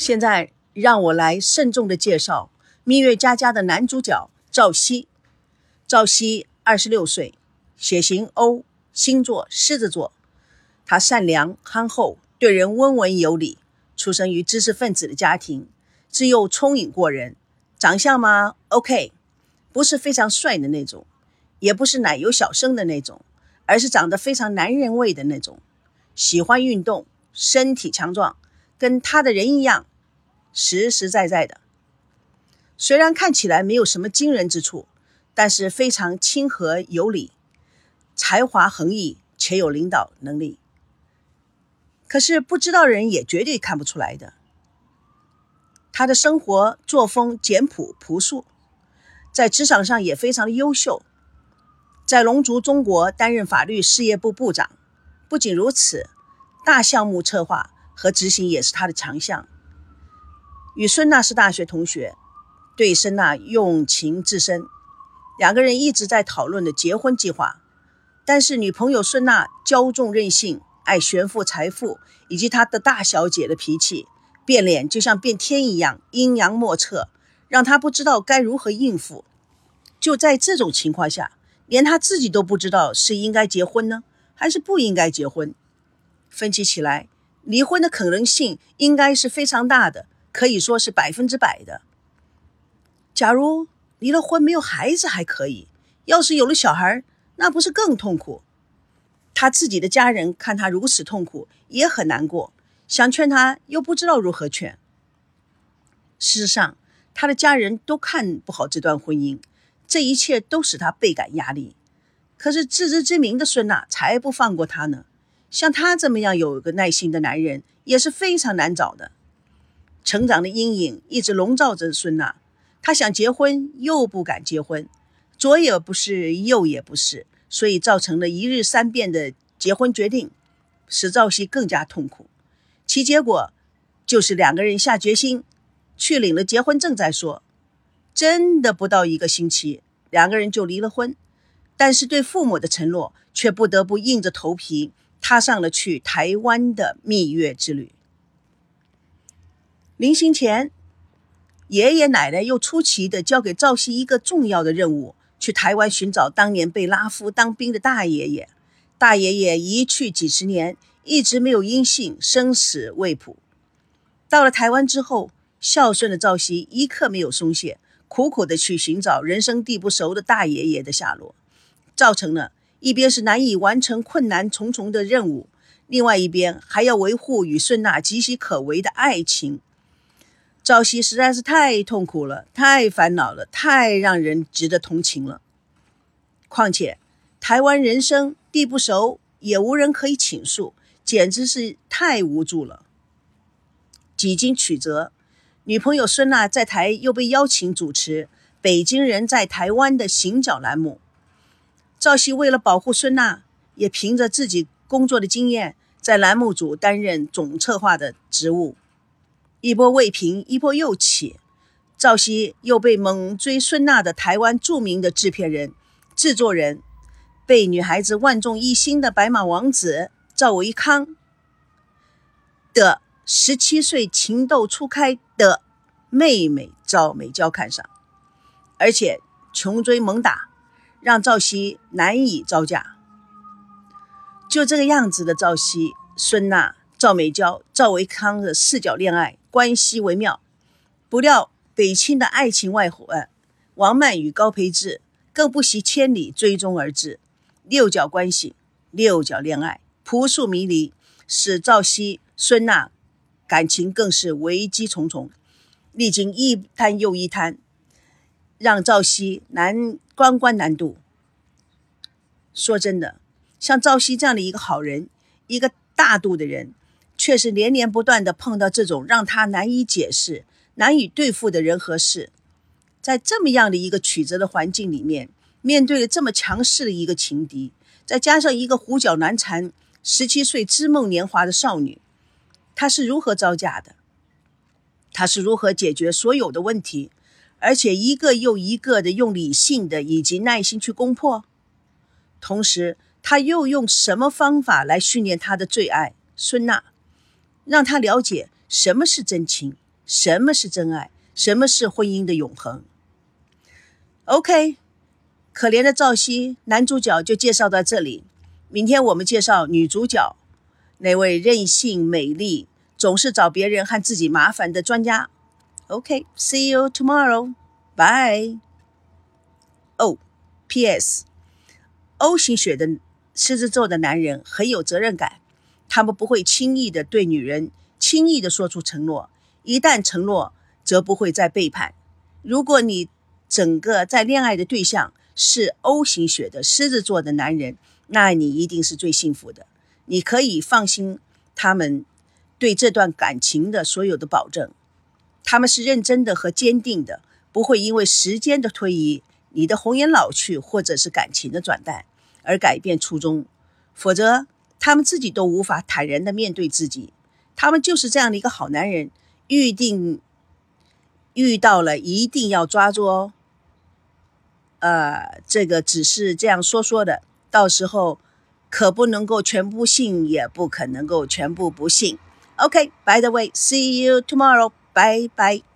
现在让我来慎重的介绍《蜜月佳佳》的男主角赵熙。赵熙二十六岁，血型 O，星座狮子座。他善良憨厚，对人温文有礼，出生于知识分子的家庭，自幼聪颖过人。长相嘛，OK，不是非常帅的那种，也不是奶油小生的那种，而是长得非常男人味的那种。喜欢运动，身体强壮，跟他的人一样，实实在在的。虽然看起来没有什么惊人之处，但是非常亲和有礼，才华横溢且有领导能力。可是不知道人也绝对看不出来的。他的生活作风简朴朴素，在职场上也非常的优秀，在龙族中国担任法律事业部部长。不仅如此，大项目策划和执行也是他的强项。与孙娜是大学同学，对孙娜用情至深，两个人一直在讨论的结婚计划。但是女朋友孙娜骄纵任性。爱炫富财富，以及她的大小姐的脾气，变脸就像变天一样，阴阳莫测，让他不知道该如何应付。就在这种情况下，连他自己都不知道是应该结婚呢，还是不应该结婚。分析起来，离婚的可能性应该是非常大的，可以说是百分之百的。假如离了婚没有孩子还可以，要是有了小孩，那不是更痛苦？他自己的家人看他如此痛苦，也很难过，想劝他又不知道如何劝。事实上，他的家人都看不好这段婚姻，这一切都使他倍感压力。可是自知之明的孙娜才不放过他呢。像他这么样有个耐心的男人也是非常难找的。成长的阴影一直笼罩着孙娜，她想结婚又不敢结婚，左也不是，右也不是。所以造成了一日三变的结婚决定，使赵熙更加痛苦。其结果就是两个人下决心去领了结婚证再说。真的不到一个星期，两个人就离了婚。但是对父母的承诺却不得不硬着头皮踏上了去台湾的蜜月之旅。临行前，爷爷奶奶又出奇的交给赵熙一个重要的任务。去台湾寻找当年被拉夫当兵的大爷爷，大爷爷一去几十年，一直没有音信，生死未卜。到了台湾之后，孝顺的赵熙一刻没有松懈，苦苦的去寻找人生地不熟的大爷爷的下落，造成了一边是难以完成困难重重的任务，另外一边还要维护与孙娜岌岌可危的爱情。赵熙实在是太痛苦了，太烦恼了，太让人值得同情了。况且台湾人生地不熟，也无人可以倾诉，简直是太无助了。几经曲折，女朋友孙娜在台又被邀请主持《北京人在台湾》的行脚栏目。赵熙为了保护孙娜，也凭着自己工作的经验，在栏目组担任总策划的职务。一波未平，一波又起。赵熙又被猛追孙娜的台湾著名的制片人、制作人，被女孩子万众一心的白马王子赵维康的十七岁情窦初开的妹妹赵美娇看上，而且穷追猛打，让赵熙难以招架。就这个样子的赵熙、孙娜、赵美娇、赵维康的四角恋爱。关系微妙，不料北清的爱情外患，王曼与高培志更不惜千里追踪而至，六角关系，六角恋爱，扑朔迷离，使赵熙、孙娜感情更是危机重重，历经一滩又一滩，让赵熙难关关难渡。说真的，像赵熙这样的一个好人，一个大度的人。却是连连不断的碰到这种让他难以解释、难以对付的人和事，在这么样的一个曲折的环境里面，面对了这么强势的一个情敌，再加上一个胡搅难缠、十七岁知梦年华的少女，他是如何招架的？他是如何解决所有的问题，而且一个又一个的用理性的以及耐心去攻破？同时，他又用什么方法来训练他的最爱孙娜？让他了解什么是真情，什么是真爱？什么是婚姻的永恒？OK，可怜的赵熙，男主角就介绍到这里。明天我们介绍女主角，那位任性、美丽、总是找别人和自己麻烦的专家。OK，see you tomorrow，bye。哦，P.S.，O 型血的狮子座的男人很有责任感，他们不会轻易的对女人轻易的说出承诺，一旦承诺，则不会再背叛。如果你整个在恋爱的对象是 O 型血的狮子座的男人，那你一定是最幸福的，你可以放心，他们对这段感情的所有的保证，他们是认真的和坚定的，不会因为时间的推移、你的红颜老去或者是感情的转淡而改变初衷，否则他们自己都无法坦然的面对自己，他们就是这样的一个好男人，预定遇到了一定要抓住哦，呃，这个只是这样说说的。到时候可不能够全部信，也不可能够全部不信。OK，by the way，see you tomorrow，拜拜。